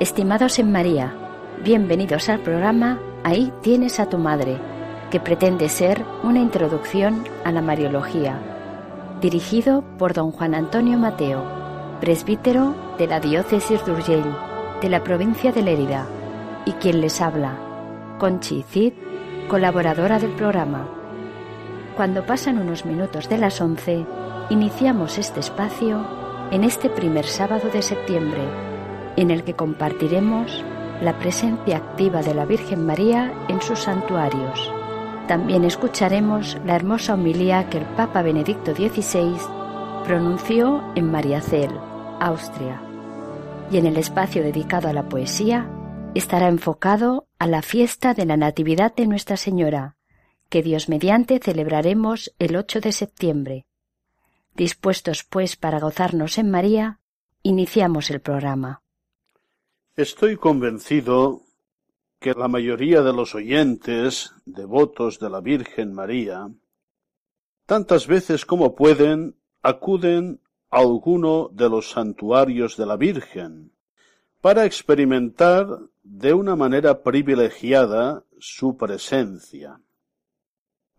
Estimados en María, bienvenidos al programa Ahí tienes a tu madre, que pretende ser una introducción a la Mariología, dirigido por don Juan Antonio Mateo, presbítero de la diócesis de Urgell, de la provincia de Lérida, y quien les habla, Conchi Cid, colaboradora del programa. Cuando pasan unos minutos de las 11, iniciamos este espacio en este primer sábado de septiembre en el que compartiremos la presencia activa de la Virgen María en sus santuarios. También escucharemos la hermosa homilía que el Papa Benedicto XVI pronunció en Mariazell, Austria. Y en el espacio dedicado a la poesía estará enfocado a la fiesta de la Natividad de Nuestra Señora, que Dios mediante celebraremos el 8 de septiembre. Dispuestos pues para gozarnos en María, iniciamos el programa. Estoy convencido que la mayoría de los oyentes devotos de la Virgen María, tantas veces como pueden, acuden a alguno de los santuarios de la Virgen para experimentar de una manera privilegiada su presencia.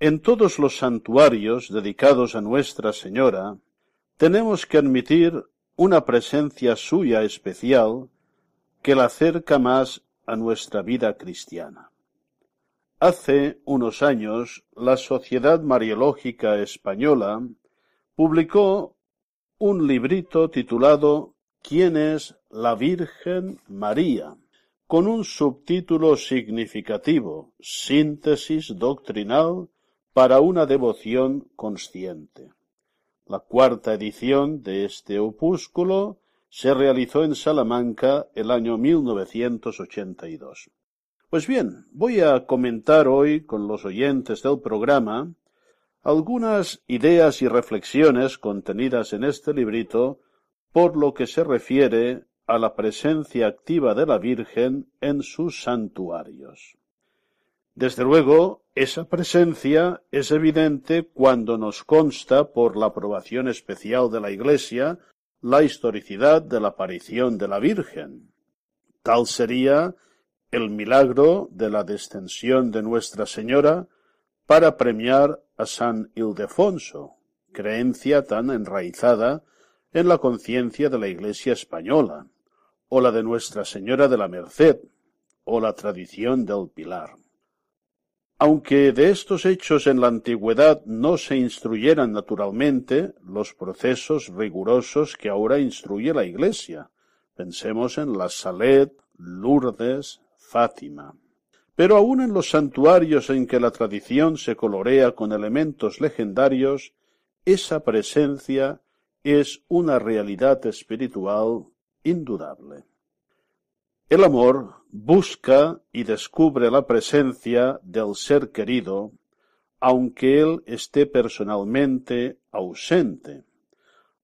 En todos los santuarios dedicados a Nuestra Señora, tenemos que admitir una presencia suya especial que la acerca más a nuestra vida cristiana. Hace unos años, la Sociedad Mariológica Española publicó un librito titulado ¿Quién es la Virgen María? con un subtítulo significativo, Síntesis doctrinal para una devoción consciente. La cuarta edición de este opúsculo se realizó en Salamanca el año 1982. Pues bien, voy a comentar hoy con los oyentes del programa algunas ideas y reflexiones contenidas en este librito por lo que se refiere a la presencia activa de la Virgen en sus santuarios. Desde luego, esa presencia es evidente cuando nos consta por la aprobación especial de la Iglesia la historicidad de la aparición de la Virgen. Tal sería el milagro de la descensión de Nuestra Señora para premiar a San Ildefonso, creencia tan enraizada en la conciencia de la Iglesia española, o la de Nuestra Señora de la Merced, o la tradición del Pilar. Aunque de estos hechos en la antigüedad no se instruyeran naturalmente los procesos rigurosos que ahora instruye la Iglesia, pensemos en la Salet, Lourdes, Fátima. Pero aun en los santuarios en que la tradición se colorea con elementos legendarios, esa presencia es una realidad espiritual indudable. El amor busca y descubre la presencia del ser querido, aunque él esté personalmente ausente.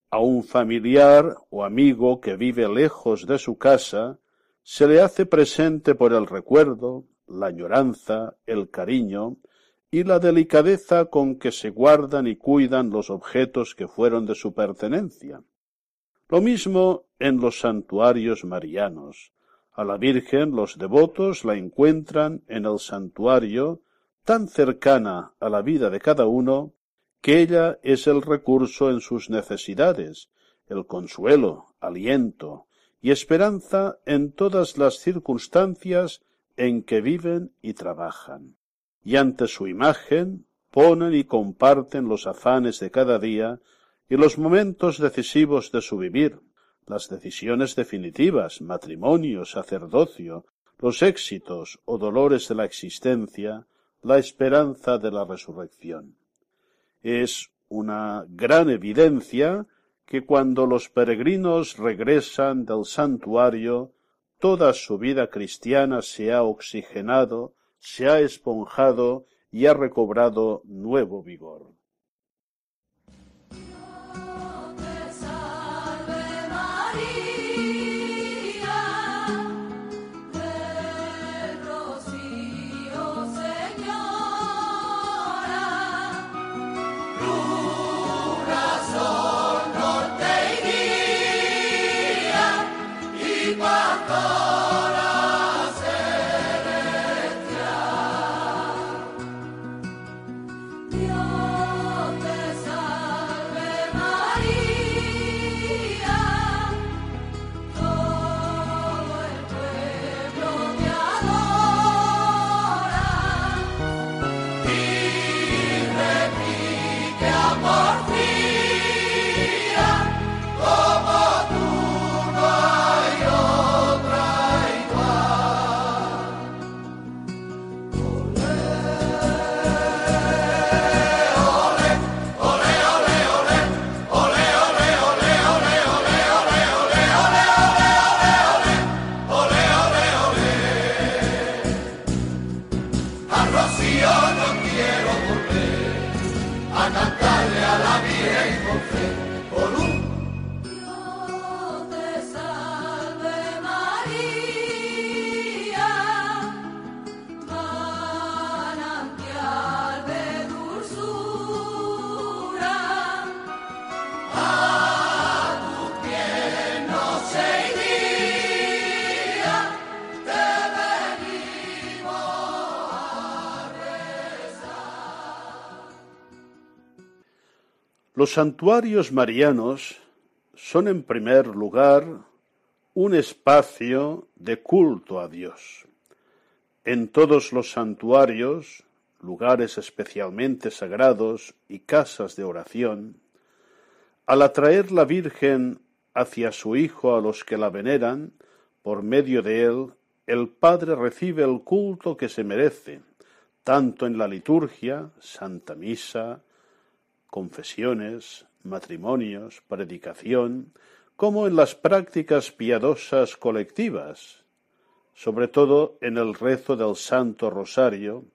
A un familiar o amigo que vive lejos de su casa, se le hace presente por el recuerdo, la añoranza, el cariño y la delicadeza con que se guardan y cuidan los objetos que fueron de su pertenencia. Lo mismo en los santuarios marianos, a la Virgen los devotos la encuentran en el santuario tan cercana a la vida de cada uno que ella es el recurso en sus necesidades, el consuelo, aliento y esperanza en todas las circunstancias en que viven y trabajan. Y ante su imagen ponen y comparten los afanes de cada día y los momentos decisivos de su vivir, las decisiones definitivas, matrimonio, sacerdocio, los éxitos o dolores de la existencia, la esperanza de la resurrección. Es una gran evidencia que cuando los peregrinos regresan del santuario, toda su vida cristiana se ha oxigenado, se ha esponjado y ha recobrado nuevo vigor. Los santuarios marianos son en primer lugar un espacio de culto a Dios. En todos los santuarios, lugares especialmente sagrados y casas de oración, al atraer la Virgen hacia su Hijo a los que la veneran, por medio de él, el Padre recibe el culto que se merece, tanto en la liturgia, Santa Misa, confesiones, matrimonios, predicación, como en las prácticas piadosas colectivas, sobre todo en el rezo del Santo Rosario,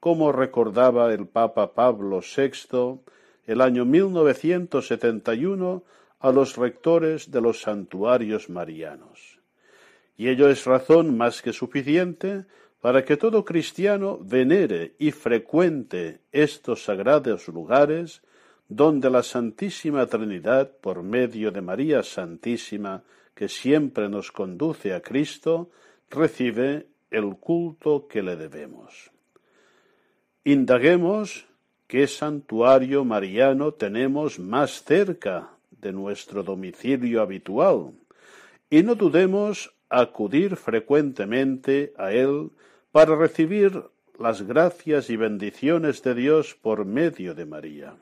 como recordaba el Papa Pablo VI el año 1971 a los rectores de los santuarios marianos. Y ello es razón más que suficiente para que todo cristiano venere y frecuente estos sagrados lugares donde la Santísima Trinidad, por medio de María Santísima, que siempre nos conduce a Cristo, recibe el culto que le debemos. Indaguemos qué santuario mariano tenemos más cerca de nuestro domicilio habitual, y no dudemos acudir frecuentemente a él para recibir las gracias y bendiciones de Dios por medio de María.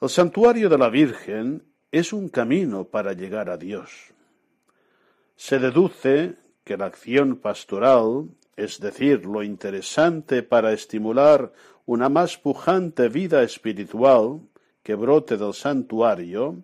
El santuario de la Virgen es un camino para llegar a Dios. Se deduce que la acción pastoral, es decir, lo interesante para estimular una más pujante vida espiritual que brote del santuario,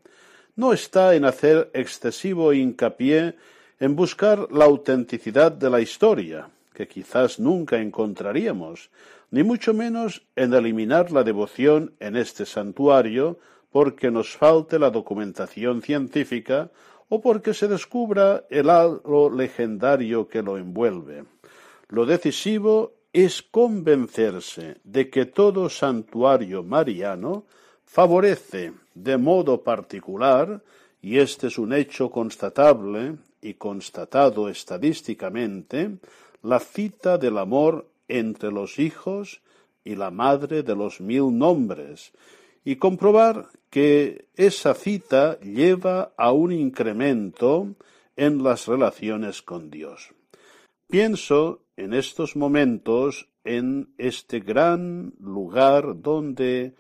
no está en hacer excesivo hincapié en buscar la autenticidad de la historia, que quizás nunca encontraríamos, ni mucho menos en eliminar la devoción en este santuario porque nos falte la documentación científica o porque se descubra el halo legendario que lo envuelve. Lo decisivo es convencerse de que todo santuario mariano favorece de modo particular, y este es un hecho constatable y constatado estadísticamente, la cita del amor entre los hijos y la madre de los mil nombres, y comprobar que esa cita lleva a un incremento en las relaciones con Dios. Pienso en estos momentos en este gran lugar donde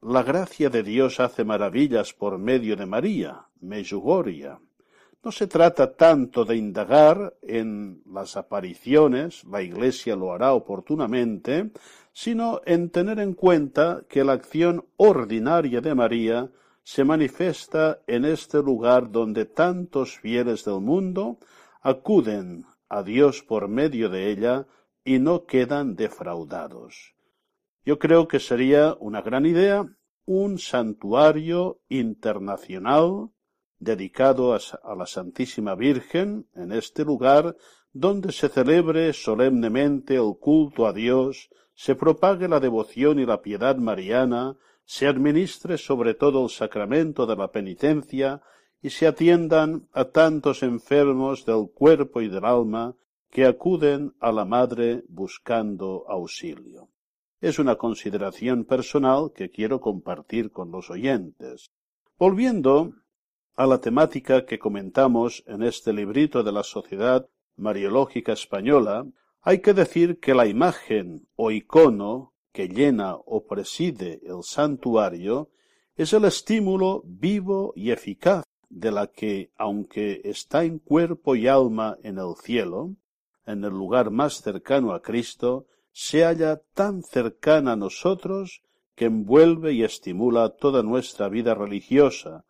la gracia de Dios hace maravillas por medio de María, Meyugoria. No se trata tanto de indagar en las apariciones, la Iglesia lo hará oportunamente, sino en tener en cuenta que la acción ordinaria de María se manifiesta en este lugar donde tantos fieles del mundo acuden a Dios por medio de ella y no quedan defraudados. Yo creo que sería una gran idea un santuario internacional dedicado a, la Santísima Virgen en este lugar donde se celebre solemnemente el culto a Dios se propague la devoción y la piedad mariana, se administre sobre todo el sacramento de la penitencia y se atiendan a tantos enfermos del cuerpo y del alma que acuden a la Madre buscando auxilio. Es una consideración personal que quiero compartir con los oyentes. Volviendo a la temática que comentamos en este librito de la Sociedad Mariológica Española, hay que decir que la imagen o icono que llena o preside el santuario es el estímulo vivo y eficaz de la que, aunque está en cuerpo y alma en el cielo, en el lugar más cercano a Cristo, se halla tan cercana a nosotros que envuelve y estimula toda nuestra vida religiosa,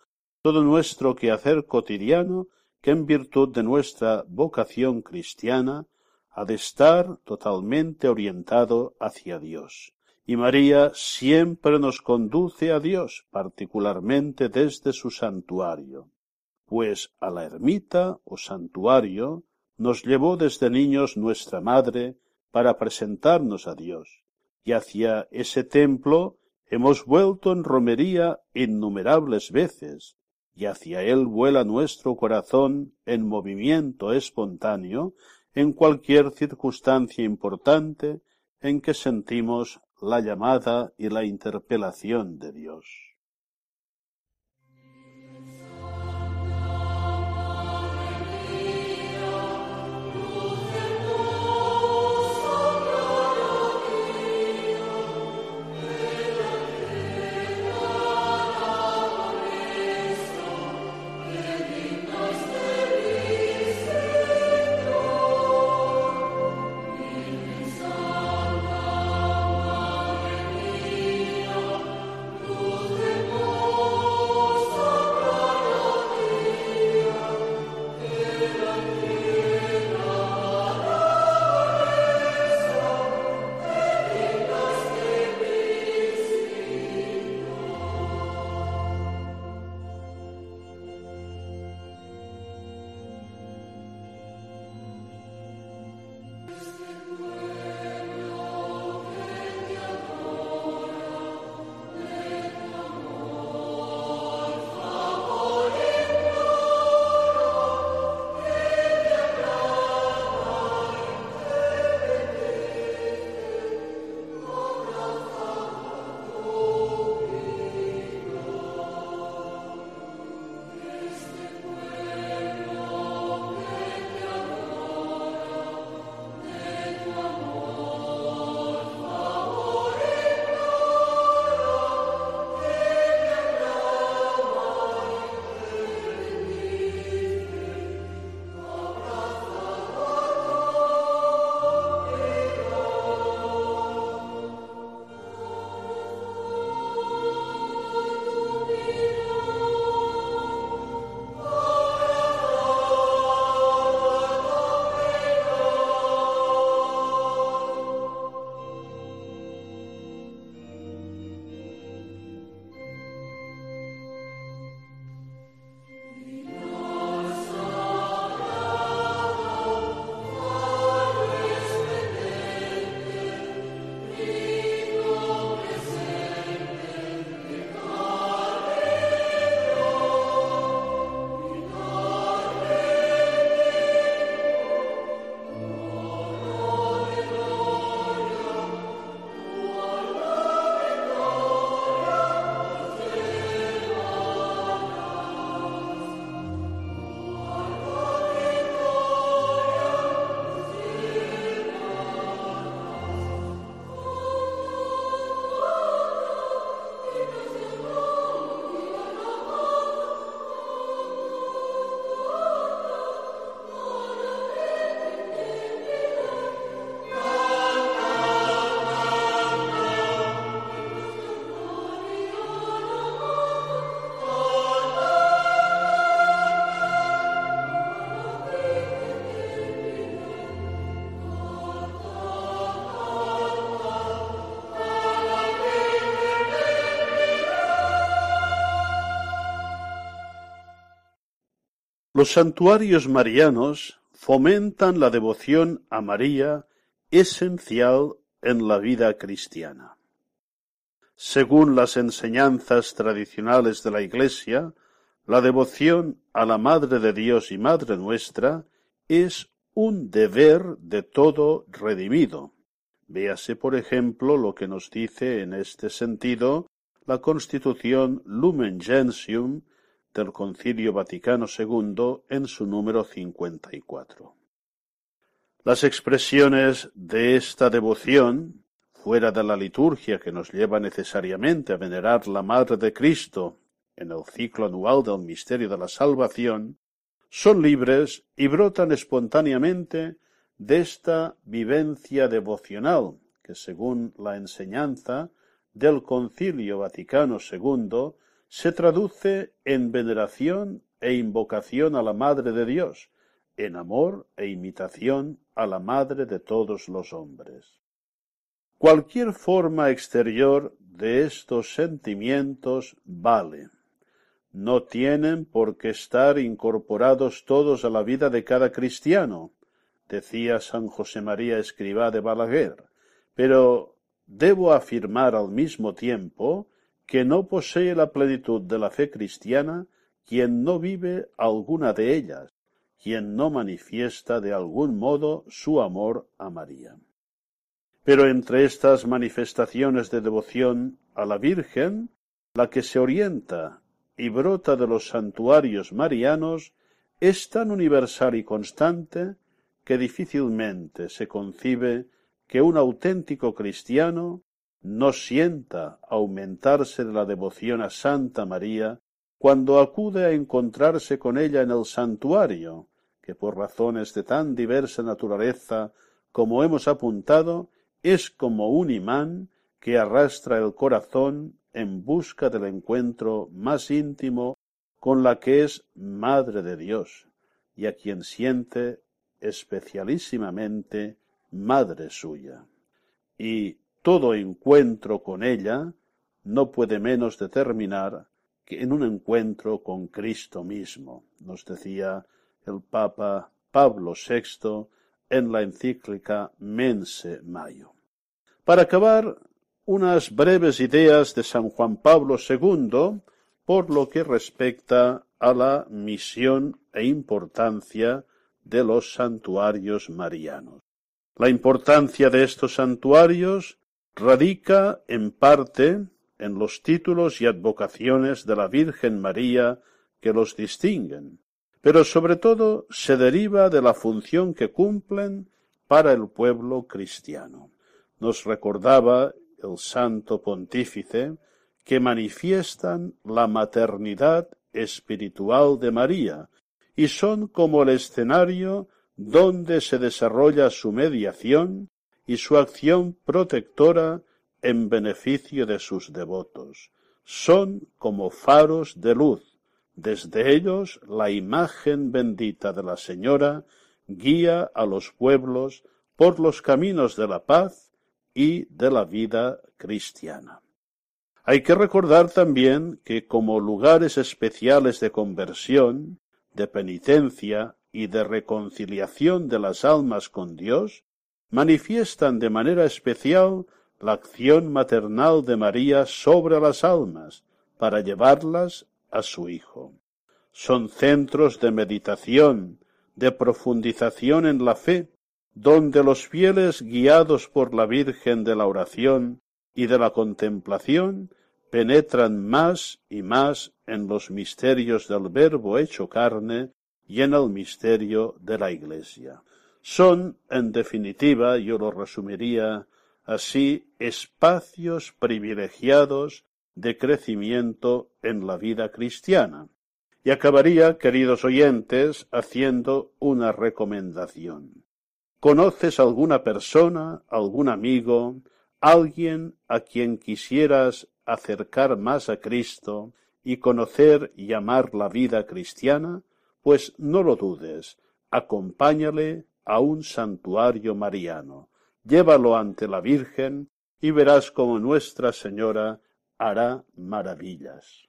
todo nuestro quehacer cotidiano, que en virtud de nuestra vocación cristiana ha de estar totalmente orientado hacia Dios. Y María siempre nos conduce a Dios, particularmente desde su santuario, pues a la ermita o santuario nos llevó desde niños nuestra Madre para presentarnos a Dios, y hacia ese templo hemos vuelto en romería innumerables veces, y hacia él vuela nuestro corazón en movimiento espontáneo en cualquier circunstancia importante en que sentimos la llamada y la interpelación de Dios. Los santuarios marianos fomentan la devoción a María esencial en la vida cristiana. Según las enseñanzas tradicionales de la Iglesia, la devoción a la Madre de Dios y Madre nuestra es un deber de todo redimido. Véase, por ejemplo, lo que nos dice en este sentido la Constitución Lumen Gentium del Concilio Vaticano II en su número 54. Las expresiones de esta devoción, fuera de la liturgia que nos lleva necesariamente a venerar la Madre de Cristo en el ciclo anual del misterio de la salvación, son libres y brotan espontáneamente de esta vivencia devocional que, según la enseñanza del Concilio Vaticano II, se traduce en veneración e invocación a la Madre de Dios, en amor e imitación a la Madre de todos los hombres. Cualquier forma exterior de estos sentimientos vale. No tienen por qué estar incorporados todos a la vida de cada cristiano, decía San José María Escribá de Balaguer, pero debo afirmar al mismo tiempo que no posee la plenitud de la fe cristiana quien no vive alguna de ellas, quien no manifiesta de algún modo su amor a María. Pero entre estas manifestaciones de devoción a la Virgen, la que se orienta y brota de los santuarios marianos es tan universal y constante que difícilmente se concibe que un auténtico cristiano no sienta aumentarse de la devoción a Santa María cuando acude a encontrarse con ella en el santuario, que por razones de tan diversa naturaleza como hemos apuntado, es como un imán que arrastra el corazón en busca del encuentro más íntimo con la que es Madre de Dios, y a quien siente especialísimamente Madre suya. Y todo encuentro con ella no puede menos de terminar que en un encuentro con Cristo mismo, nos decía el Papa Pablo VI en la encíclica Mense Mayo. Para acabar, unas breves ideas de San Juan Pablo II por lo que respecta a la misión e importancia de los santuarios marianos. La importancia de estos santuarios radica en parte en los títulos y advocaciones de la Virgen María que los distinguen, pero sobre todo se deriva de la función que cumplen para el pueblo cristiano. Nos recordaba el santo pontífice que manifiestan la maternidad espiritual de María y son como el escenario donde se desarrolla su mediación y su acción protectora en beneficio de sus devotos. Son como faros de luz. Desde ellos la imagen bendita de la Señora guía a los pueblos por los caminos de la paz y de la vida cristiana. Hay que recordar también que como lugares especiales de conversión, de penitencia y de reconciliación de las almas con Dios, manifiestan de manera especial la acción maternal de María sobre las almas para llevarlas a su Hijo. Son centros de meditación, de profundización en la fe, donde los fieles guiados por la Virgen de la oración y de la contemplación penetran más y más en los misterios del Verbo hecho carne y en el misterio de la Iglesia. Son, en definitiva, yo lo resumiría así, espacios privilegiados de crecimiento en la vida cristiana. Y acabaría, queridos oyentes, haciendo una recomendación. ¿Conoces alguna persona, algún amigo, alguien a quien quisieras acercar más a Cristo y conocer y amar la vida cristiana? Pues no lo dudes, acompáñale a un santuario mariano, llévalo ante la Virgen y verás cómo Nuestra Señora hará maravillas.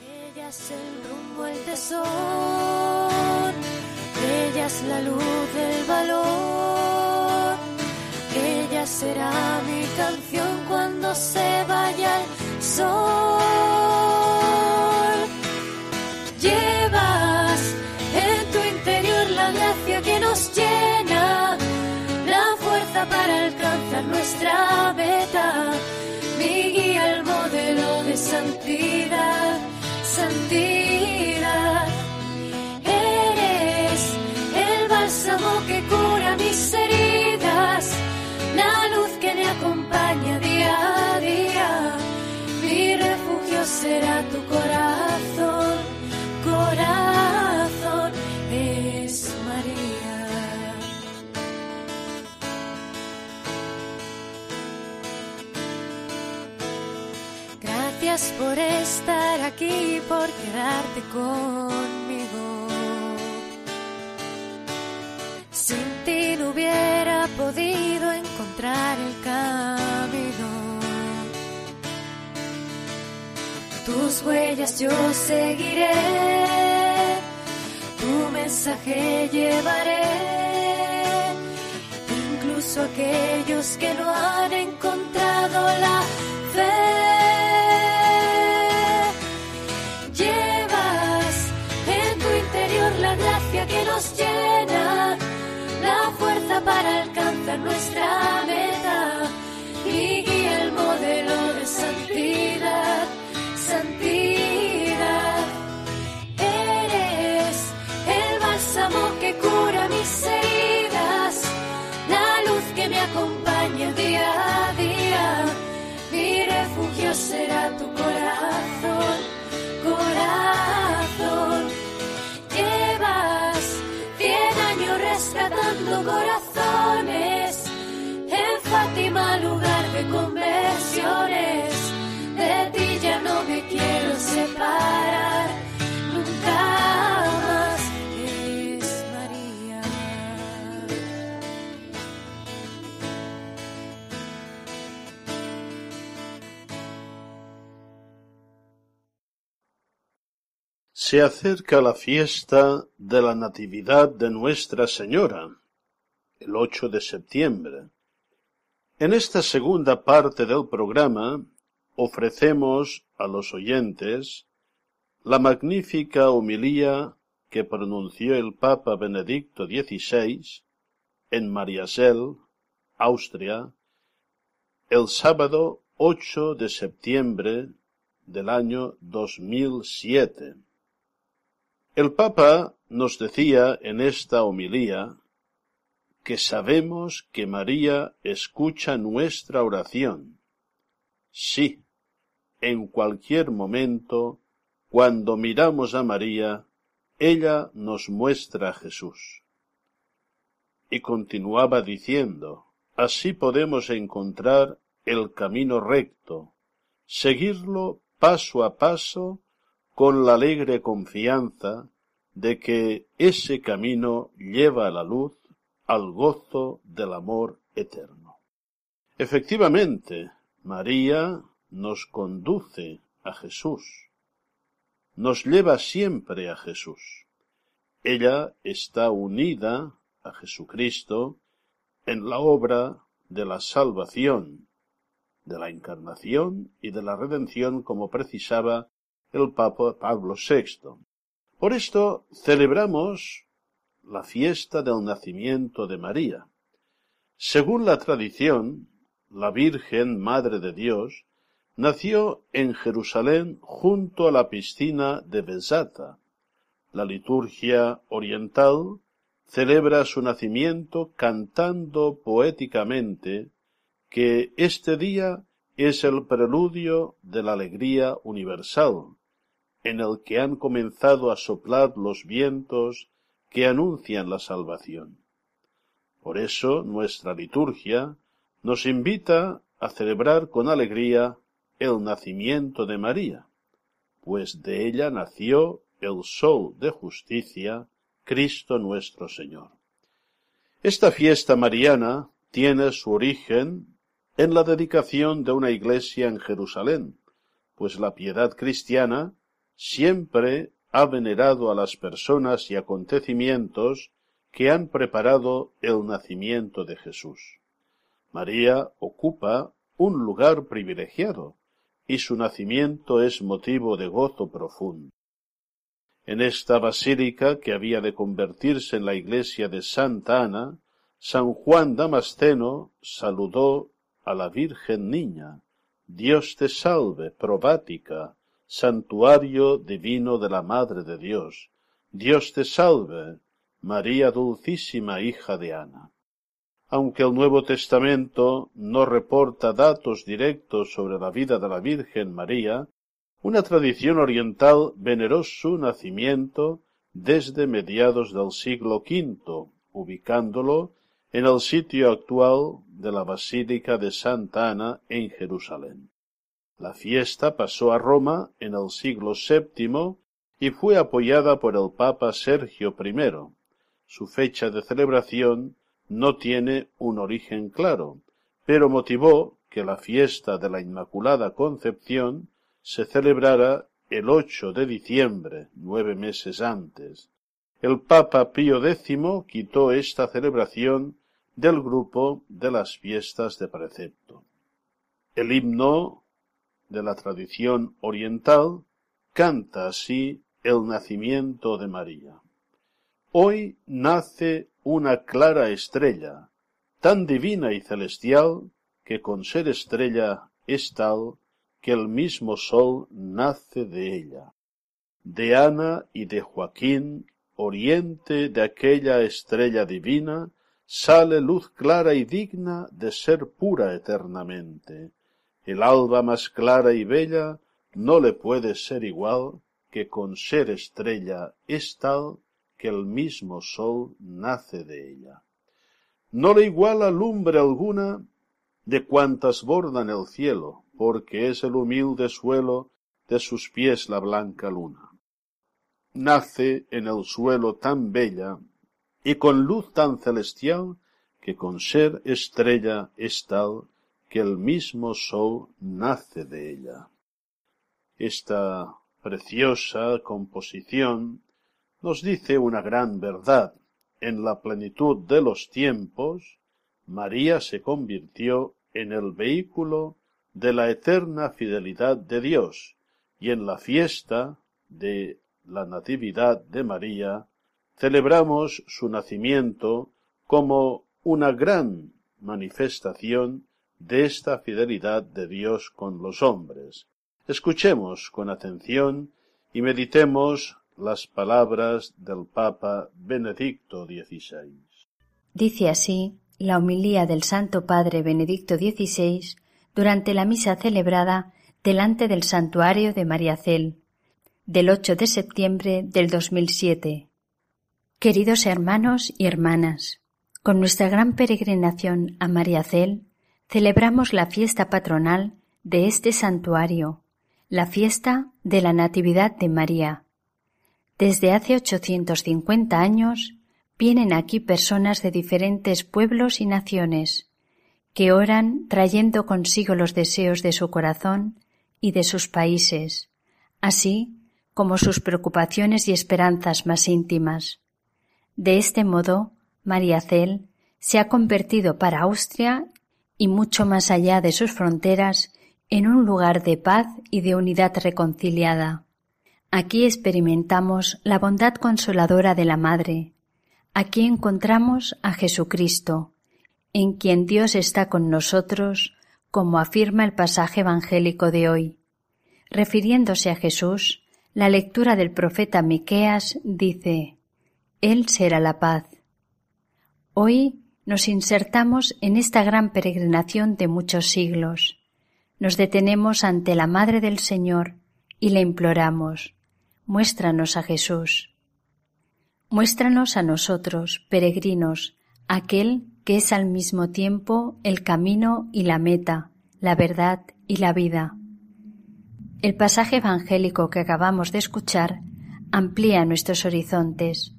Ella es el rumbo, el tesoro, ella es la luz del valor, ella será mi canción cuando se nuestra meta, mi guía, el modelo de santidad. Gracias por estar aquí, por quedarte conmigo. Sin ti no hubiera podido encontrar el camino. Tus huellas yo seguiré, tu mensaje llevaré. Incluso aquellos que no han encontrado la fe. Nuestra meta y guía el modelo de santidad, santidad. Eres el bálsamo que cura mis heridas, la luz que me acompaña Se acerca la fiesta de la Natividad de Nuestra Señora, el 8 de septiembre. En esta segunda parte del programa ofrecemos a los oyentes la magnífica homilía que pronunció el Papa Benedicto XVI en Mariasel, Austria, el sábado 8 de septiembre del año 2007. El Papa nos decía en esta homilía que sabemos que María escucha nuestra oración. Sí, en cualquier momento, cuando miramos a María, ella nos muestra a Jesús. Y continuaba diciendo, así podemos encontrar el camino recto, seguirlo paso a paso con la alegre confianza de que ese camino lleva a la luz al gozo del amor eterno. Efectivamente, María nos conduce a Jesús, nos lleva siempre a Jesús. Ella está unida a Jesucristo en la obra de la salvación, de la encarnación y de la redención como precisaba el Papa Pablo VI. Por esto celebramos la fiesta del nacimiento de María. Según la tradición, la Virgen Madre de Dios nació en Jerusalén junto a la piscina de Besata. La liturgia oriental celebra su nacimiento cantando poéticamente que este día es el preludio de la alegría universal, en el que han comenzado a soplar los vientos que anuncian la salvación. Por eso nuestra liturgia nos invita a celebrar con alegría el nacimiento de María, pues de ella nació el sol de justicia, Cristo nuestro Señor. Esta fiesta mariana tiene su origen en la dedicación de una iglesia en Jerusalén, pues la piedad cristiana siempre ha venerado a las personas y acontecimientos que han preparado el nacimiento de Jesús. María ocupa un lugar privilegiado y su nacimiento es motivo de gozo profundo. En esta basílica que había de convertirse en la iglesia de Santa Ana, San Juan Damasceno saludó a la Virgen Niña, Dios te salve, probática, santuario divino de la Madre de Dios, Dios te salve, María Dulcísima, hija de Ana. Aunque el Nuevo Testamento no reporta datos directos sobre la vida de la Virgen María, una tradición oriental veneró su nacimiento desde mediados del siglo V, ubicándolo en el sitio actual de la Basílica de Santa Ana en Jerusalén. La fiesta pasó a Roma en el siglo VII y fue apoyada por el Papa Sergio I. Su fecha de celebración no tiene un origen claro, pero motivó que la fiesta de la Inmaculada Concepción se celebrara el 8 de diciembre, nueve meses antes. El Papa Pío X quitó esta celebración del grupo de las fiestas de precepto. El himno de la tradición oriental canta así el nacimiento de María. Hoy nace una clara estrella, tan divina y celestial, que con ser estrella es tal que el mismo sol nace de ella. De Ana y de Joaquín, oriente de aquella estrella divina, sale luz clara y digna de ser pura eternamente, el alba más clara y bella no le puede ser igual que con ser estrella es tal que el mismo sol nace de ella. No le iguala lumbre alguna de cuantas bordan el cielo, porque es el humilde suelo de sus pies la blanca luna. Nace en el suelo tan bella y con luz tan celestial que con ser estrella es tal que el mismo sol nace de ella. Esta preciosa composición nos dice una gran verdad. En la plenitud de los tiempos, María se convirtió en el vehículo de la eterna fidelidad de Dios, y en la fiesta de la Natividad de María celebramos su nacimiento como una gran manifestación de esta fidelidad de Dios con los hombres. Escuchemos con atención y meditemos las palabras del Papa Benedicto XVI. Dice así la homilía del Santo Padre Benedicto XVI durante la misa celebrada delante del santuario de María Cel del 8 de septiembre del 2007. Queridos hermanos y hermanas, con nuestra gran peregrinación a María Cel celebramos la fiesta patronal de este santuario, la fiesta de la Natividad de María. Desde hace 850 años vienen aquí personas de diferentes pueblos y naciones, que oran trayendo consigo los deseos de su corazón y de sus países, así como sus preocupaciones y esperanzas más íntimas. De este modo, María Cel se ha convertido para Austria y mucho más allá de sus fronteras en un lugar de paz y de unidad reconciliada. Aquí experimentamos la bondad consoladora de la Madre. Aquí encontramos a Jesucristo, en quien Dios está con nosotros, como afirma el pasaje evangélico de hoy. Refiriéndose a Jesús, la lectura del profeta Miqueas dice: Él será la paz. Hoy nos insertamos en esta gran peregrinación de muchos siglos. Nos detenemos ante la Madre del Señor y le imploramos, muéstranos a Jesús. Muéstranos a nosotros, peregrinos, aquel que es al mismo tiempo el camino y la meta, la verdad y la vida. El pasaje evangélico que acabamos de escuchar amplía nuestros horizontes,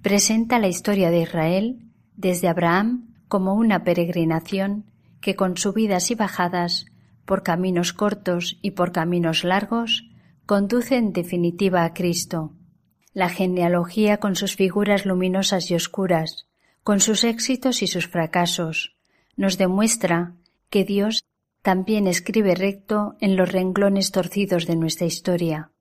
presenta la historia de Israel desde Abraham como una peregrinación que con subidas y bajadas, por caminos cortos y por caminos largos, conduce en definitiva a Cristo. La genealogía con sus figuras luminosas y oscuras, con sus éxitos y sus fracasos, nos demuestra que Dios también escribe recto en los renglones torcidos de nuestra historia.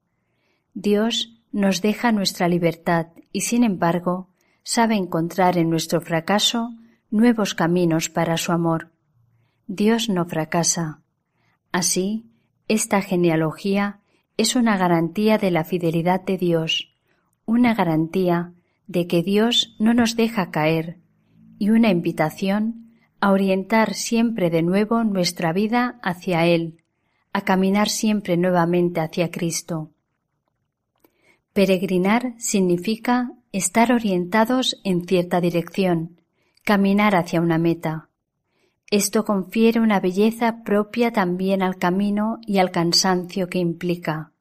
Dios nos deja nuestra libertad y, sin embargo, sabe encontrar en nuestro fracaso nuevos caminos para su amor. Dios no fracasa. Así, esta genealogía es una garantía de la fidelidad de Dios, una garantía de que Dios no nos deja caer y una invitación a orientar siempre de nuevo nuestra vida hacia Él, a caminar siempre nuevamente hacia Cristo. Peregrinar significa estar orientados en cierta dirección, caminar hacia una meta. Esto confiere una belleza propia también al camino y al cansancio que implica.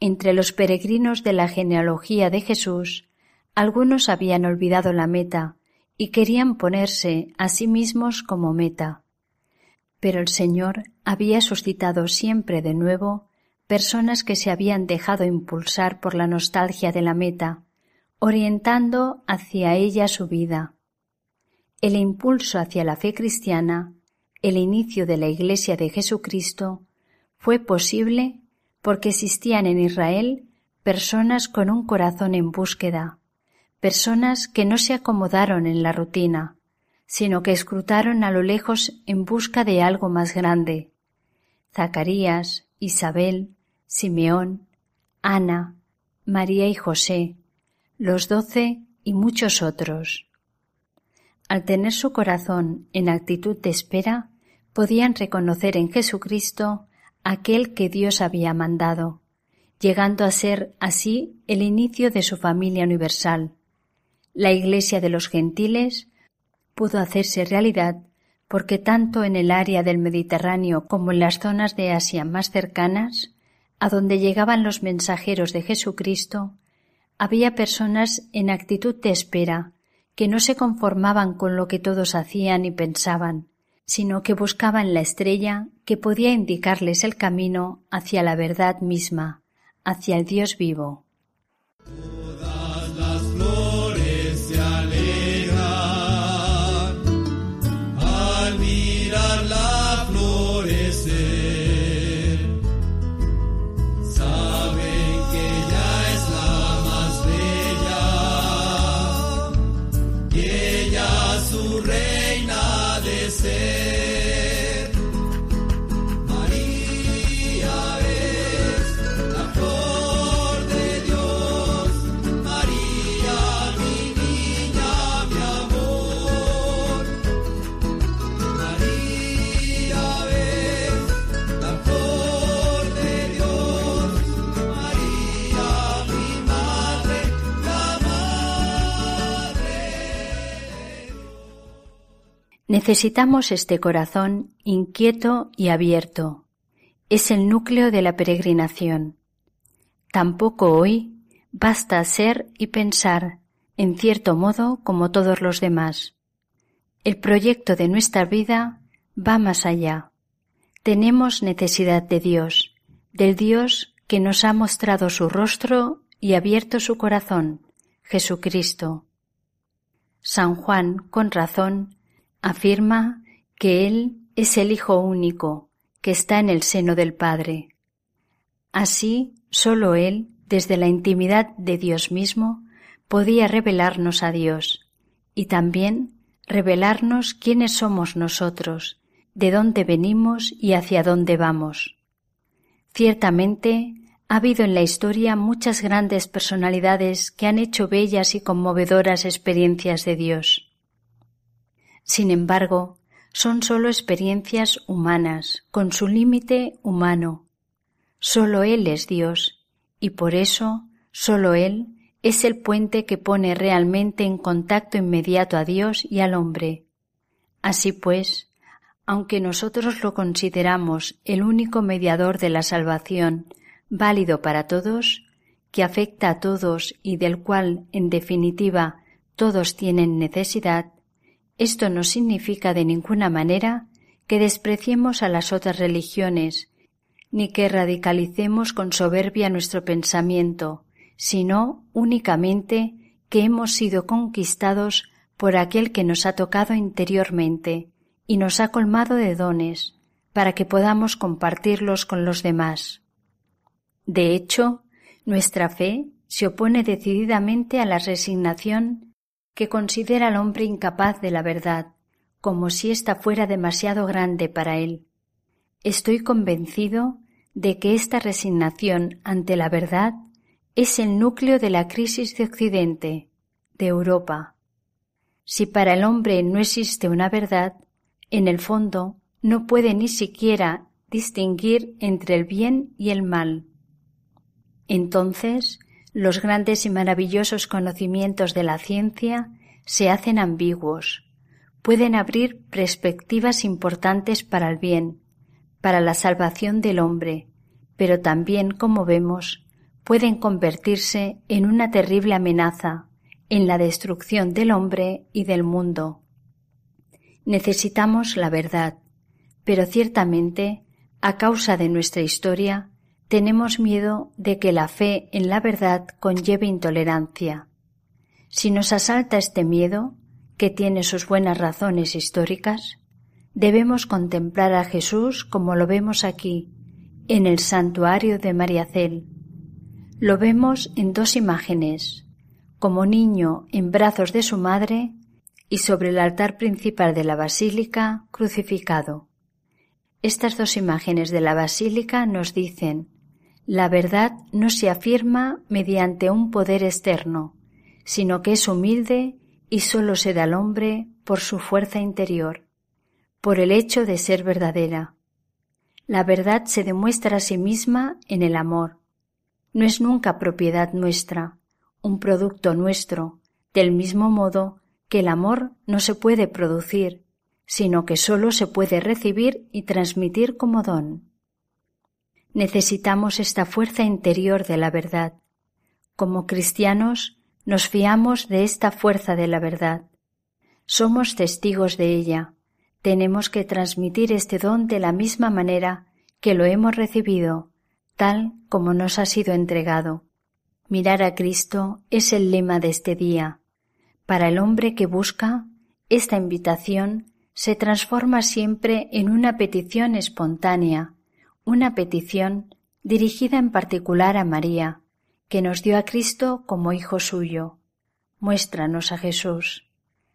Entre los peregrinos de la genealogía de Jesús, algunos habían olvidado la meta y querían ponerse a sí mismos como meta. Pero el Señor había suscitado siempre de nuevo personas que se habían dejado impulsar por la nostalgia de la meta, orientando hacia ella su vida. El impulso hacia la fe cristiana, el inicio de la Iglesia de Jesucristo, fue posible porque existían en Israel personas con un corazón en búsqueda, personas que no se acomodaron en la rutina, sino que escrutaron a lo lejos en busca de algo más grande. Zacarías, Isabel, Simeón, Ana, María y José, los doce y muchos otros. Al tener su corazón en actitud de espera, podían reconocer en Jesucristo aquel que Dios había mandado, llegando a ser así el inicio de su familia universal. La Iglesia de los gentiles pudo hacerse realidad porque tanto en el área del Mediterráneo como en las zonas de Asia más cercanas, a donde llegaban los mensajeros de Jesucristo, había personas en actitud de espera, que no se conformaban con lo que todos hacían y pensaban, sino que buscaban la estrella que podía indicarles el camino hacia la verdad misma, hacia el Dios vivo. Necesitamos este corazón inquieto y abierto. Es el núcleo de la peregrinación. Tampoco hoy basta ser y pensar, en cierto modo, como todos los demás. El proyecto de nuestra vida va más allá. Tenemos necesidad de Dios, del Dios que nos ha mostrado su rostro y abierto su corazón, Jesucristo. San Juan, con razón, afirma que Él es el Hijo único que está en el seno del Padre. Así, sólo Él, desde la intimidad de Dios mismo, podía revelarnos a Dios y también revelarnos quiénes somos nosotros, de dónde venimos y hacia dónde vamos. Ciertamente, ha habido en la historia muchas grandes personalidades que han hecho bellas y conmovedoras experiencias de Dios. Sin embargo, son sólo experiencias humanas, con su límite humano. Sólo Él es Dios, y por eso sólo Él es el puente que pone realmente en contacto inmediato a Dios y al hombre. Así pues, aunque nosotros lo consideramos el único mediador de la salvación, válido para todos, que afecta a todos y del cual, en definitiva, todos tienen necesidad, esto no significa de ninguna manera que despreciemos a las otras religiones, ni que radicalicemos con soberbia nuestro pensamiento, sino únicamente que hemos sido conquistados por aquel que nos ha tocado interiormente y nos ha colmado de dones, para que podamos compartirlos con los demás. De hecho, nuestra fe se opone decididamente a la resignación que considera al hombre incapaz de la verdad, como si ésta fuera demasiado grande para él. Estoy convencido de que esta resignación ante la verdad es el núcleo de la crisis de Occidente, de Europa. Si para el hombre no existe una verdad, en el fondo no puede ni siquiera distinguir entre el bien y el mal. Entonces, los grandes y maravillosos conocimientos de la ciencia se hacen ambiguos, pueden abrir perspectivas importantes para el bien, para la salvación del hombre, pero también, como vemos, pueden convertirse en una terrible amenaza en la destrucción del hombre y del mundo. Necesitamos la verdad, pero ciertamente, a causa de nuestra historia, tenemos miedo de que la fe en la verdad conlleve intolerancia. Si nos asalta este miedo, que tiene sus buenas razones históricas, debemos contemplar a Jesús como lo vemos aquí, en el santuario de Mariacel. Lo vemos en dos imágenes, como niño en brazos de su madre y sobre el altar principal de la basílica crucificado. Estas dos imágenes de la basílica nos dicen la verdad no se afirma mediante un poder externo, sino que es humilde y sólo se da al hombre por su fuerza interior, por el hecho de ser verdadera. La verdad se demuestra a sí misma en el amor. No es nunca propiedad nuestra, un producto nuestro, del mismo modo que el amor no se puede producir, sino que sólo se puede recibir y transmitir como don. Necesitamos esta fuerza interior de la verdad. Como cristianos nos fiamos de esta fuerza de la verdad. Somos testigos de ella. Tenemos que transmitir este don de la misma manera que lo hemos recibido, tal como nos ha sido entregado. Mirar a Cristo es el lema de este día. Para el hombre que busca, esta invitación se transforma siempre en una petición espontánea, una petición dirigida en particular a María, que nos dio a Cristo como Hijo suyo. Muéstranos a Jesús.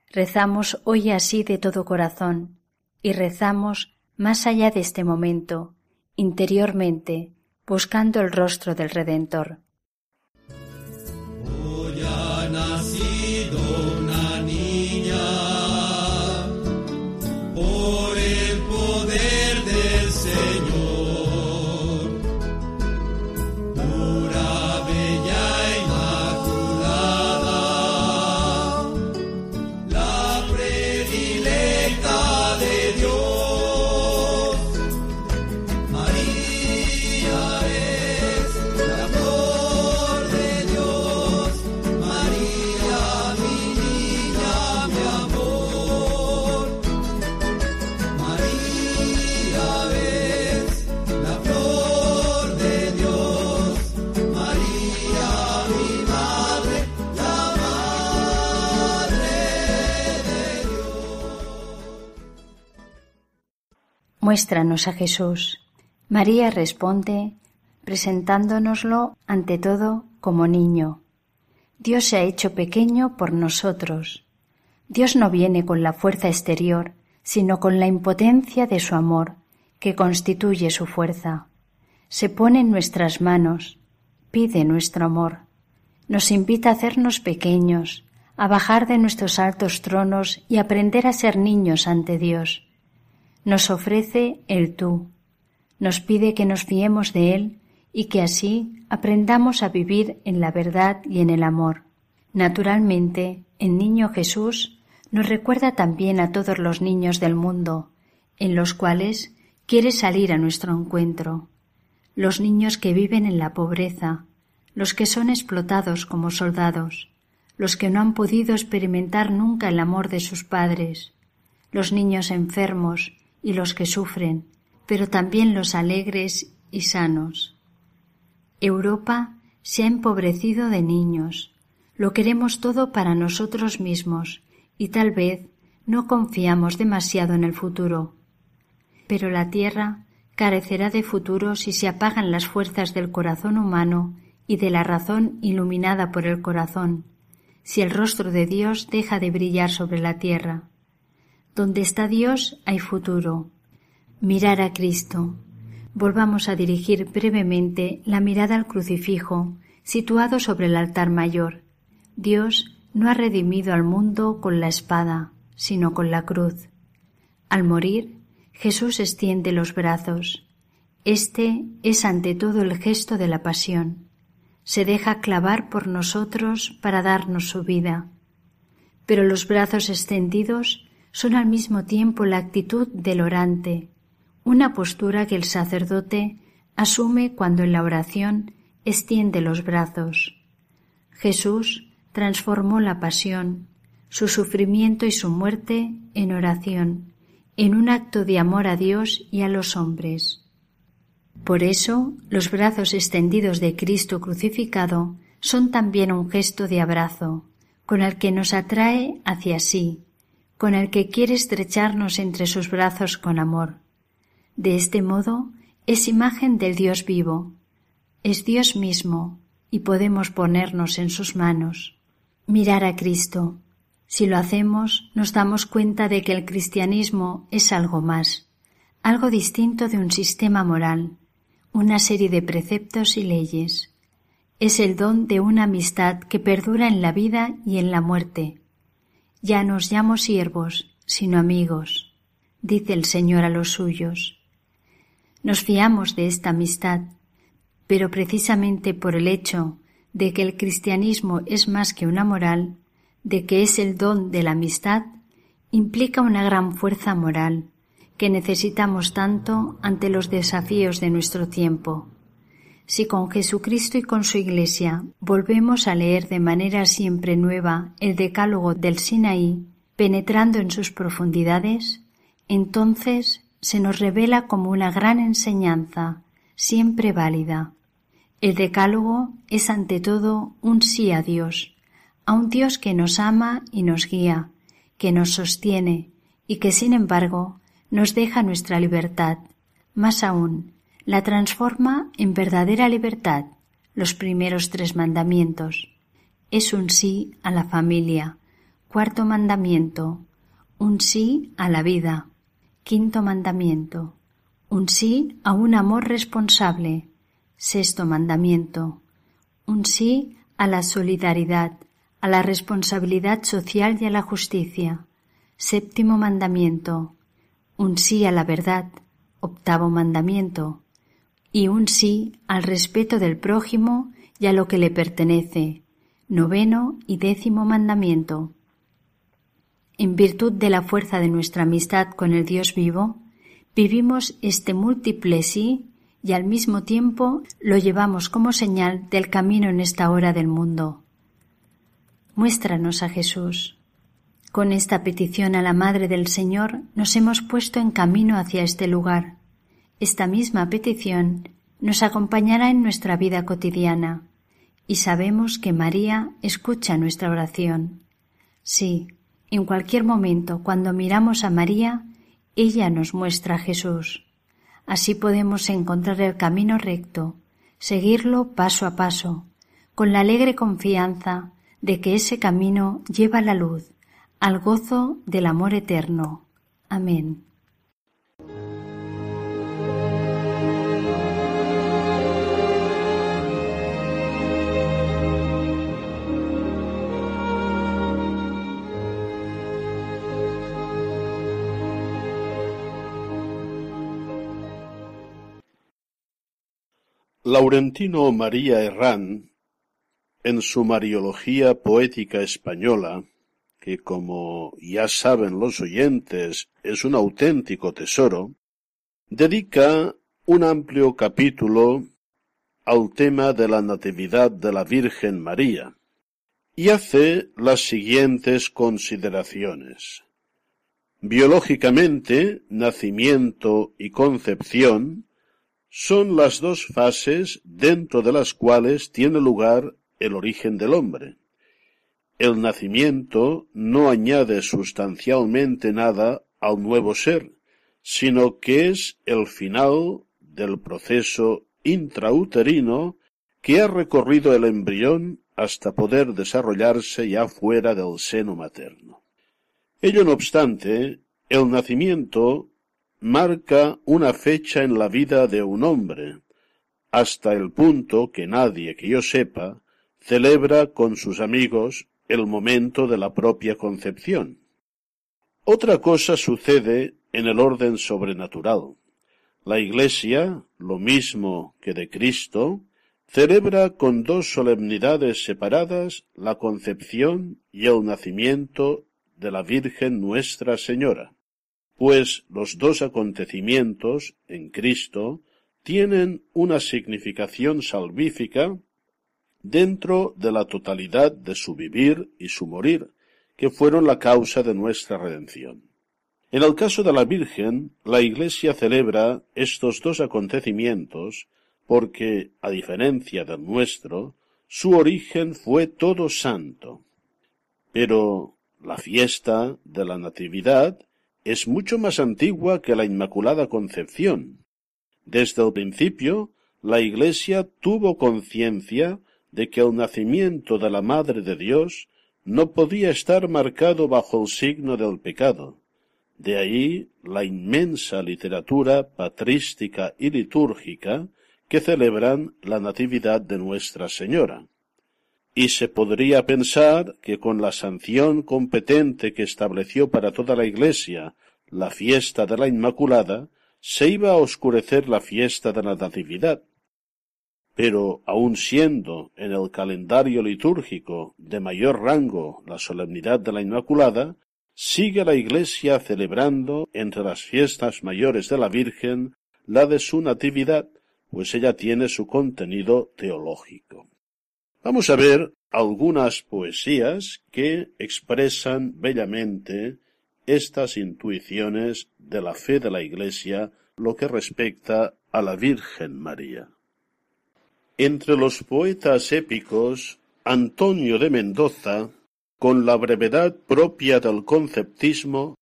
Rezamos hoy así de todo corazón y rezamos más allá de este momento, interiormente, buscando el rostro del Redentor. Muéstranos a Jesús. María responde presentándonoslo ante todo como niño. Dios se ha hecho pequeño por nosotros. Dios no viene con la fuerza exterior, sino con la impotencia de su amor, que constituye su fuerza. Se pone en nuestras manos, pide nuestro amor, nos invita a hacernos pequeños, a bajar de nuestros altos tronos y aprender a ser niños ante Dios nos ofrece el tú, nos pide que nos fiemos de Él y que así aprendamos a vivir en la verdad y en el amor. Naturalmente, el niño Jesús nos recuerda también a todos los niños del mundo, en los cuales quiere salir a nuestro encuentro, los niños que viven en la pobreza, los que son explotados como soldados, los que no han podido experimentar nunca el amor de sus padres, los niños enfermos y los que sufren, pero también los alegres y sanos. Europa se ha empobrecido de niños. Lo queremos todo para nosotros mismos y tal vez no confiamos demasiado en el futuro. Pero la tierra carecerá de futuro si se apagan las fuerzas del corazón humano y de la razón iluminada por el corazón, si el rostro de Dios deja de brillar sobre la tierra. Donde está Dios hay futuro. Mirar a Cristo. Volvamos a dirigir brevemente la mirada al crucifijo, situado sobre el altar mayor. Dios no ha redimido al mundo con la espada, sino con la cruz. Al morir, Jesús extiende los brazos. Este es ante todo el gesto de la pasión. Se deja clavar por nosotros para darnos su vida. Pero los brazos extendidos son al mismo tiempo la actitud del orante, una postura que el sacerdote asume cuando en la oración extiende los brazos. Jesús transformó la pasión, su sufrimiento y su muerte en oración en un acto de amor a Dios y a los hombres. Por eso, los brazos extendidos de Cristo crucificado son también un gesto de abrazo, con el que nos atrae hacia sí, con el que quiere estrecharnos entre sus brazos con amor. De este modo, es imagen del Dios vivo, es Dios mismo, y podemos ponernos en sus manos. Mirar a Cristo, si lo hacemos, nos damos cuenta de que el cristianismo es algo más, algo distinto de un sistema moral, una serie de preceptos y leyes. Es el don de una amistad que perdura en la vida y en la muerte. Ya no os llamo siervos, sino amigos, dice el Señor a los suyos. Nos fiamos de esta amistad, pero precisamente por el hecho de que el cristianismo es más que una moral, de que es el don de la amistad implica una gran fuerza moral que necesitamos tanto ante los desafíos de nuestro tiempo. Si con Jesucristo y con su Iglesia volvemos a leer de manera siempre nueva el Decálogo del Sinaí, penetrando en sus profundidades, entonces se nos revela como una gran enseñanza, siempre válida. El Decálogo es ante todo un sí a Dios, a un Dios que nos ama y nos guía, que nos sostiene y que sin embargo nos deja nuestra libertad, más aún, la transforma en verdadera libertad, los primeros tres mandamientos. Es un sí a la familia, cuarto mandamiento, un sí a la vida, quinto mandamiento, un sí a un amor responsable, sexto mandamiento, un sí a la solidaridad, a la responsabilidad social y a la justicia. Séptimo mandamiento. Un sí a la verdad. Octavo mandamiento. Y un sí al respeto del prójimo y a lo que le pertenece. Noveno y décimo mandamiento. En virtud de la fuerza de nuestra amistad con el Dios vivo, vivimos este múltiple sí y al mismo tiempo lo llevamos como señal del camino en esta hora del mundo. Muéstranos a Jesús. Con esta petición a la Madre del Señor nos hemos puesto en camino hacia este lugar. Esta misma petición nos acompañará en nuestra vida cotidiana y sabemos que María escucha nuestra oración. Sí, en cualquier momento, cuando miramos a María, ella nos muestra a Jesús. Así podemos encontrar el camino recto, seguirlo paso a paso, con la alegre confianza de que ese camino lleva la luz, al gozo del amor eterno. Amén. Laurentino María Herrán en su Mariología Poética Española, que como ya saben los oyentes es un auténtico tesoro, dedica un amplio capítulo al tema de la Natividad de la Virgen María y hace las siguientes consideraciones. Biológicamente, nacimiento y concepción son las dos fases dentro de las cuales tiene lugar el origen del hombre. El nacimiento no añade sustancialmente nada al nuevo ser, sino que es el final del proceso intrauterino que ha recorrido el embrión hasta poder desarrollarse ya fuera del seno materno. Ello no obstante, el nacimiento marca una fecha en la vida de un hombre, hasta el punto que nadie que yo sepa celebra con sus amigos el momento de la propia concepción. Otra cosa sucede en el orden sobrenatural. La Iglesia, lo mismo que de Cristo, celebra con dos solemnidades separadas la concepción y el nacimiento de la Virgen Nuestra Señora, pues los dos acontecimientos en Cristo tienen una significación salvífica dentro de la totalidad de su vivir y su morir, que fueron la causa de nuestra redención. En el caso de la Virgen, la Iglesia celebra estos dos acontecimientos porque, a diferencia del nuestro, su origen fue todo santo. Pero la fiesta de la Natividad es mucho más antigua que la Inmaculada Concepción. Desde el principio, la Iglesia tuvo conciencia de que el nacimiento de la Madre de Dios no podía estar marcado bajo el signo del pecado. De ahí la inmensa literatura patrística y litúrgica que celebran la Natividad de Nuestra Señora. Y se podría pensar que con la sanción competente que estableció para toda la Iglesia la fiesta de la Inmaculada, se iba a oscurecer la fiesta de la Natividad, pero aun siendo en el calendario litúrgico de mayor rango la solemnidad de la Inmaculada, sigue la Iglesia celebrando entre las fiestas mayores de la Virgen la de su Natividad, pues ella tiene su contenido teológico. Vamos a ver algunas poesías que expresan bellamente estas intuiciones de la fe de la Iglesia lo que respecta a la Virgen María. Entre los poetas épicos, Antonio de Mendoza, con la brevedad propia del conceptismo,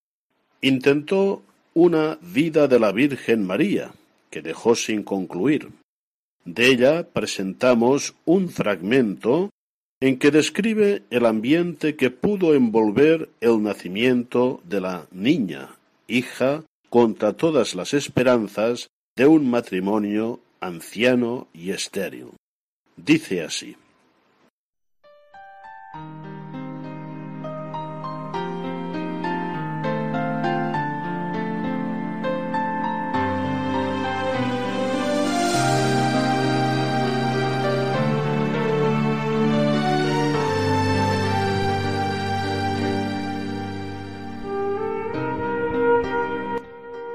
intentó una vida de la Virgen María, que dejó sin concluir. De ella presentamos un fragmento en que describe el ambiente que pudo envolver el nacimiento de la niña, hija, contra todas las esperanzas, de un matrimonio anciano y estéril. Dice así.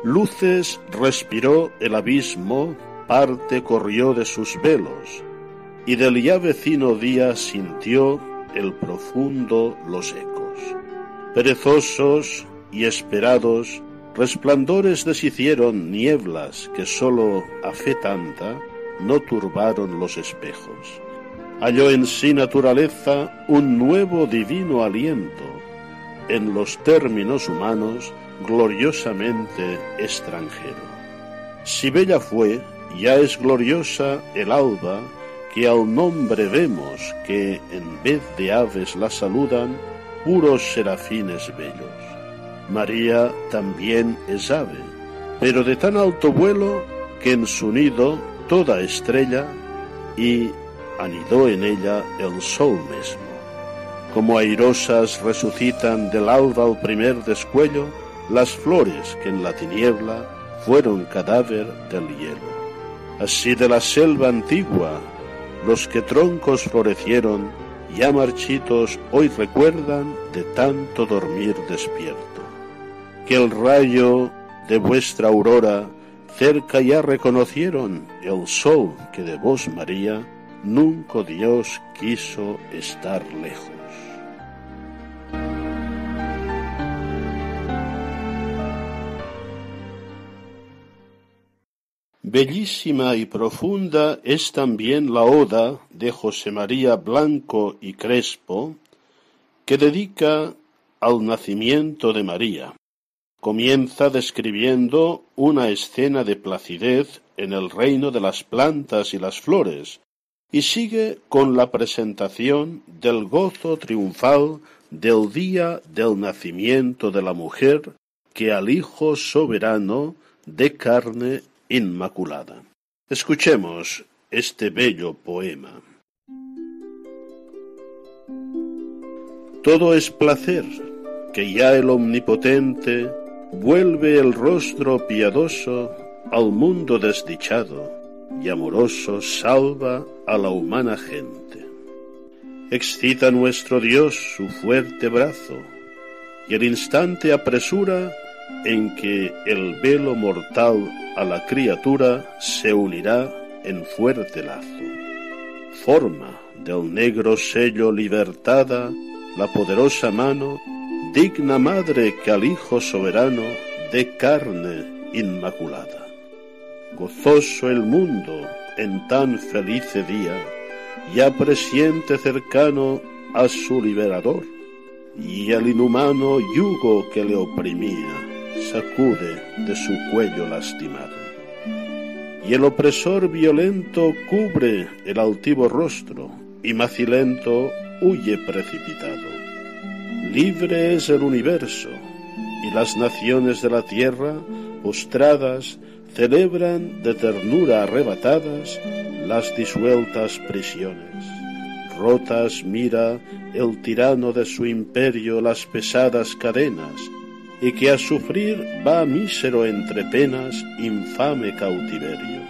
Luces respiró el abismo parte corrió de sus velos, y del ya vecino día sintió el profundo los ecos. Perezosos y esperados, resplandores deshicieron nieblas que sólo a fe tanta no turbaron los espejos. Halló en sí naturaleza un nuevo divino aliento, en los términos humanos gloriosamente extranjero. Si bella fue, ya es gloriosa el alba, que al nombre vemos que en vez de aves la saludan puros serafines bellos. María también es ave, pero de tan alto vuelo que en su nido toda estrella y anidó en ella el sol mismo. Como airosas resucitan del alba al primer descuello las flores que en la tiniebla fueron cadáver del hielo. Así de la selva antigua, los que troncos florecieron, ya marchitos, hoy recuerdan de tanto dormir despierto. Que el rayo de vuestra aurora cerca ya reconocieron el sol que de vos, María, nunca Dios quiso estar lejos. Bellísima y profunda es también la oda de José María Blanco y Crespo, que dedica al nacimiento de María. Comienza describiendo una escena de placidez en el reino de las plantas y las flores, y sigue con la presentación del gozo triunfal del día del nacimiento de la mujer que al Hijo soberano de carne inmaculada. Escuchemos este bello poema. Todo es placer, que ya el Omnipotente vuelve el rostro piadoso al mundo desdichado y amoroso salva a la humana gente. Excita nuestro Dios su fuerte brazo y el instante apresura en que el velo mortal a la criatura se unirá en fuerte lazo. Forma del negro sello libertada la poderosa mano, digna madre que al Hijo soberano de carne inmaculada. Gozoso el mundo en tan felice día, ya presiente cercano a su liberador, y el inhumano yugo que le oprimía sacude de su cuello lastimado. Y el opresor violento cubre el altivo rostro, y macilento huye precipitado. Libre es el universo, y las naciones de la tierra, postradas, celebran de ternura arrebatadas las disueltas prisiones. Rotas mira el tirano de su imperio las pesadas cadenas, y que a sufrir va mísero entre penas infame cautiverio.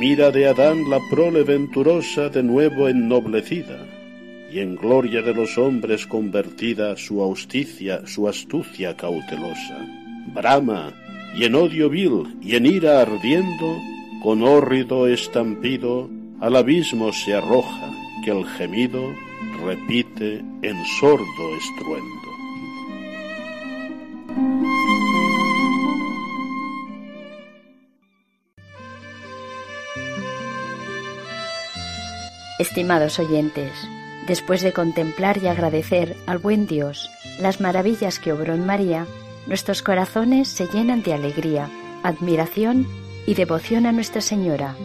Mira de Adán la prole venturosa de nuevo ennoblecida, y en gloria de los hombres convertida su austicia, su astucia cautelosa. Brama, y en odio vil y en ira ardiendo, con hórrido estampido, al abismo se arroja, que el gemido repite en sordo estruendo. Estimados oyentes, después de contemplar y agradecer al buen Dios las maravillas que obró en María, nuestros corazones se llenan de alegría, admiración y devoción a Nuestra Señora.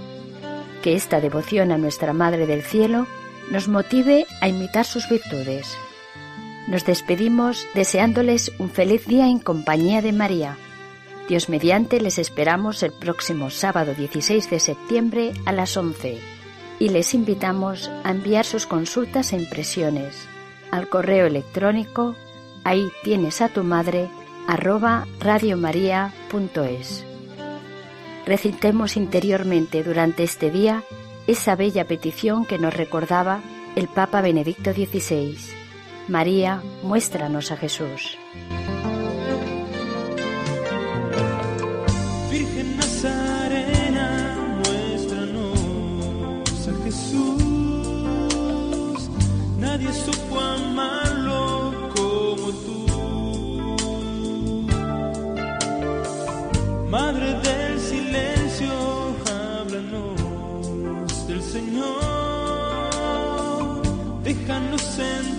Que esta devoción a nuestra Madre del Cielo nos motive a imitar sus virtudes. Nos despedimos deseándoles un feliz día en compañía de María. Dios mediante les esperamos el próximo sábado 16 de septiembre a las 11 y les invitamos a enviar sus consultas e impresiones al correo electrónico ahí tienes a tu madre arroba radiomaria.es. Recitemos interiormente durante este día esa bella petición que nos recordaba el Papa Benedicto XVI. María, muéstranos a Jesús. innocent